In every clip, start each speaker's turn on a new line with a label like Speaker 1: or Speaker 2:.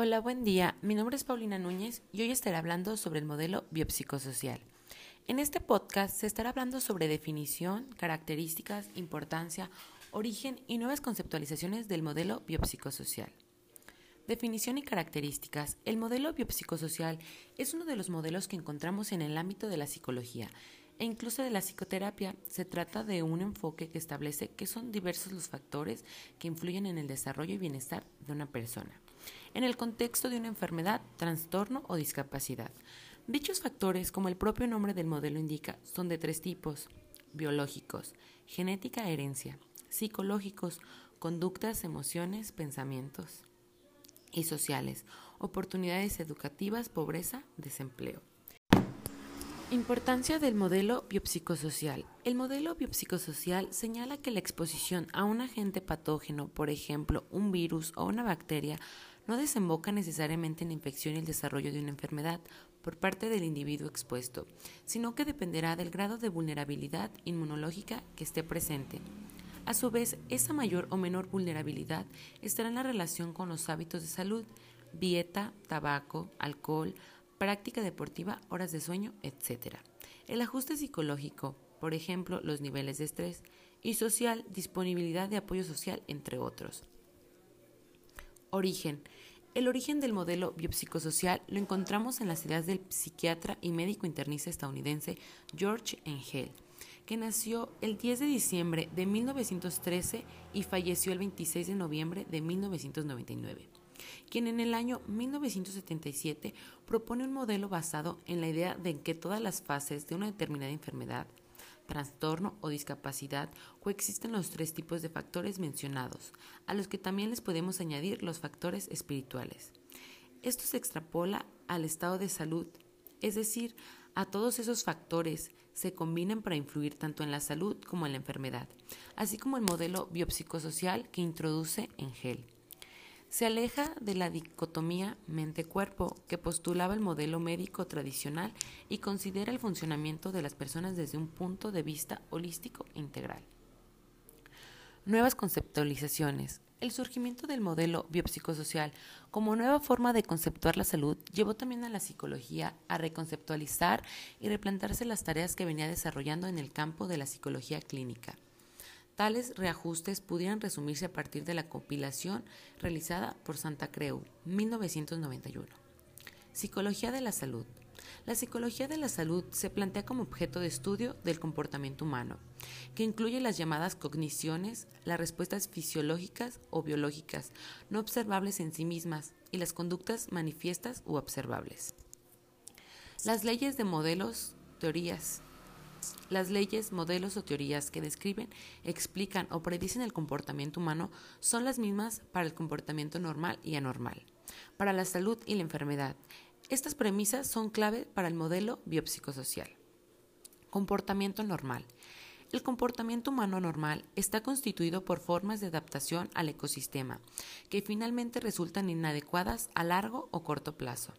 Speaker 1: Hola, buen día. Mi nombre es Paulina Núñez y hoy estaré hablando sobre el modelo biopsicosocial. En este podcast se estará hablando sobre definición, características, importancia, origen y nuevas conceptualizaciones del modelo biopsicosocial. Definición y características. El modelo biopsicosocial es uno de los modelos que encontramos en el ámbito de la psicología e incluso de la psicoterapia. Se trata de un enfoque que establece que son diversos los factores que influyen en el desarrollo y bienestar de una persona en el contexto de una enfermedad, trastorno o discapacidad. Dichos factores, como el propio nombre del modelo indica, son de tres tipos, biológicos, genética, herencia, psicológicos, conductas, emociones, pensamientos, y sociales, oportunidades educativas, pobreza, desempleo. Importancia del modelo biopsicosocial. El modelo biopsicosocial señala que la exposición a un agente patógeno, por ejemplo, un virus o una bacteria, no desemboca necesariamente en la infección y el desarrollo de una enfermedad por parte del individuo expuesto, sino que dependerá del grado de vulnerabilidad inmunológica que esté presente. A su vez, esa mayor o menor vulnerabilidad estará en la relación con los hábitos de salud, dieta, tabaco, alcohol, práctica deportiva, horas de sueño, etc. El ajuste psicológico, por ejemplo, los niveles de estrés, y social, disponibilidad de apoyo social, entre otros. Origen. El origen del modelo biopsicosocial lo encontramos en las ideas del psiquiatra y médico internista estadounidense George Engel, que nació el 10 de diciembre de 1913 y falleció el 26 de noviembre de 1999 quien en el año 1977 propone un modelo basado en la idea de que todas las fases de una determinada enfermedad trastorno o discapacidad coexisten los tres tipos de factores mencionados, a los que también les podemos añadir los factores espirituales. Esto se extrapola al estado de salud, es decir, a todos esos factores se combinan para influir tanto en la salud como en la enfermedad, así como el modelo biopsicosocial que introduce Engel. Se aleja de la dicotomía mente-cuerpo que postulaba el modelo médico tradicional y considera el funcionamiento de las personas desde un punto de vista holístico e integral. Nuevas conceptualizaciones. El surgimiento del modelo biopsicosocial como nueva forma de conceptuar la salud llevó también a la psicología a reconceptualizar y replantarse las tareas que venía desarrollando en el campo de la psicología clínica. Tales reajustes pudieran resumirse a partir de la compilación realizada por Santa Creu, 1991. Psicología de la salud. La psicología de la salud se plantea como objeto de estudio del comportamiento humano, que incluye las llamadas cogniciones, las respuestas fisiológicas o biológicas, no observables en sí mismas, y las conductas manifiestas u observables. Las leyes de modelos, teorías, las leyes, modelos o teorías que describen, explican o predicen el comportamiento humano son las mismas para el comportamiento normal y anormal, para la salud y la enfermedad. Estas premisas son clave para el modelo biopsicosocial. Comportamiento normal. El comportamiento humano normal está constituido por formas de adaptación al ecosistema, que finalmente resultan inadecuadas a largo o corto plazo.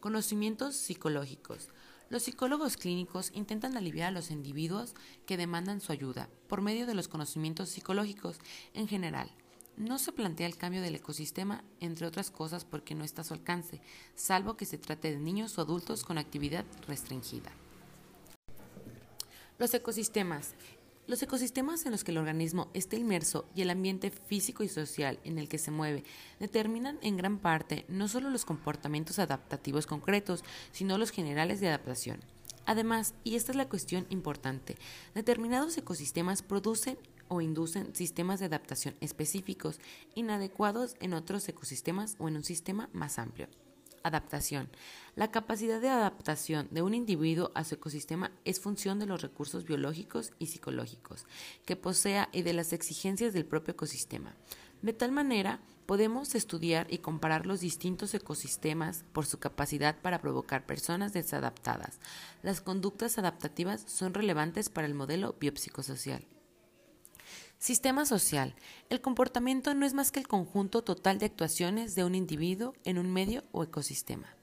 Speaker 1: Conocimientos psicológicos. Los psicólogos clínicos intentan aliviar a los individuos que demandan su ayuda por medio de los conocimientos psicológicos en general. No se plantea el cambio del ecosistema, entre otras cosas, porque no está a su alcance, salvo que se trate de niños o adultos con actividad restringida. Los ecosistemas. Los ecosistemas en los que el organismo está inmerso y el ambiente físico y social en el que se mueve determinan en gran parte no solo los comportamientos adaptativos concretos, sino los generales de adaptación. Además, y esta es la cuestión importante, determinados ecosistemas producen o inducen sistemas de adaptación específicos inadecuados en otros ecosistemas o en un sistema más amplio. Adaptación. La capacidad de adaptación de un individuo a su ecosistema es función de los recursos biológicos y psicológicos que posea y de las exigencias del propio ecosistema. De tal manera, podemos estudiar y comparar los distintos ecosistemas por su capacidad para provocar personas desadaptadas. Las conductas adaptativas son relevantes para el modelo biopsicosocial. Sistema social. El comportamiento no es más que el conjunto total de actuaciones de un individuo en un medio o ecosistema.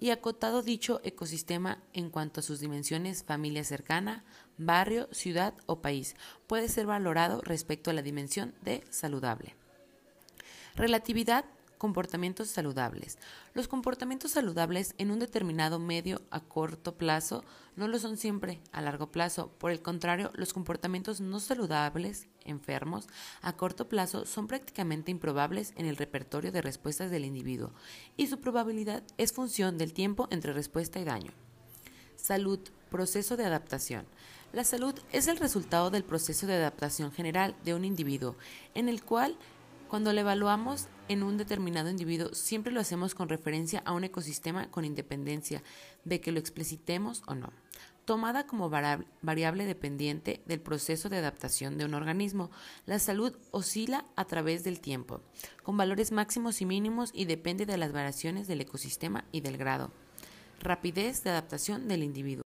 Speaker 1: Y acotado dicho ecosistema en cuanto a sus dimensiones familia cercana, barrio, ciudad o país, puede ser valorado respecto a la dimensión de saludable. Relatividad Comportamientos saludables. Los comportamientos saludables en un determinado medio a corto plazo no lo son siempre a largo plazo. Por el contrario, los comportamientos no saludables, enfermos, a corto plazo son prácticamente improbables en el repertorio de respuestas del individuo y su probabilidad es función del tiempo entre respuesta y daño. Salud, proceso de adaptación. La salud es el resultado del proceso de adaptación general de un individuo, en el cual cuando lo evaluamos en un determinado individuo, siempre lo hacemos con referencia a un ecosistema con independencia de que lo explicitemos o no. Tomada como variable dependiente del proceso de adaptación de un organismo, la salud oscila a través del tiempo, con valores máximos y mínimos y depende de las variaciones del ecosistema y del grado. Rapidez de adaptación del individuo.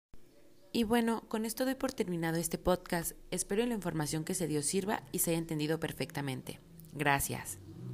Speaker 1: Y bueno, con esto doy por terminado este podcast. Espero la información que se dio sirva y se haya entendido perfectamente. Gracias.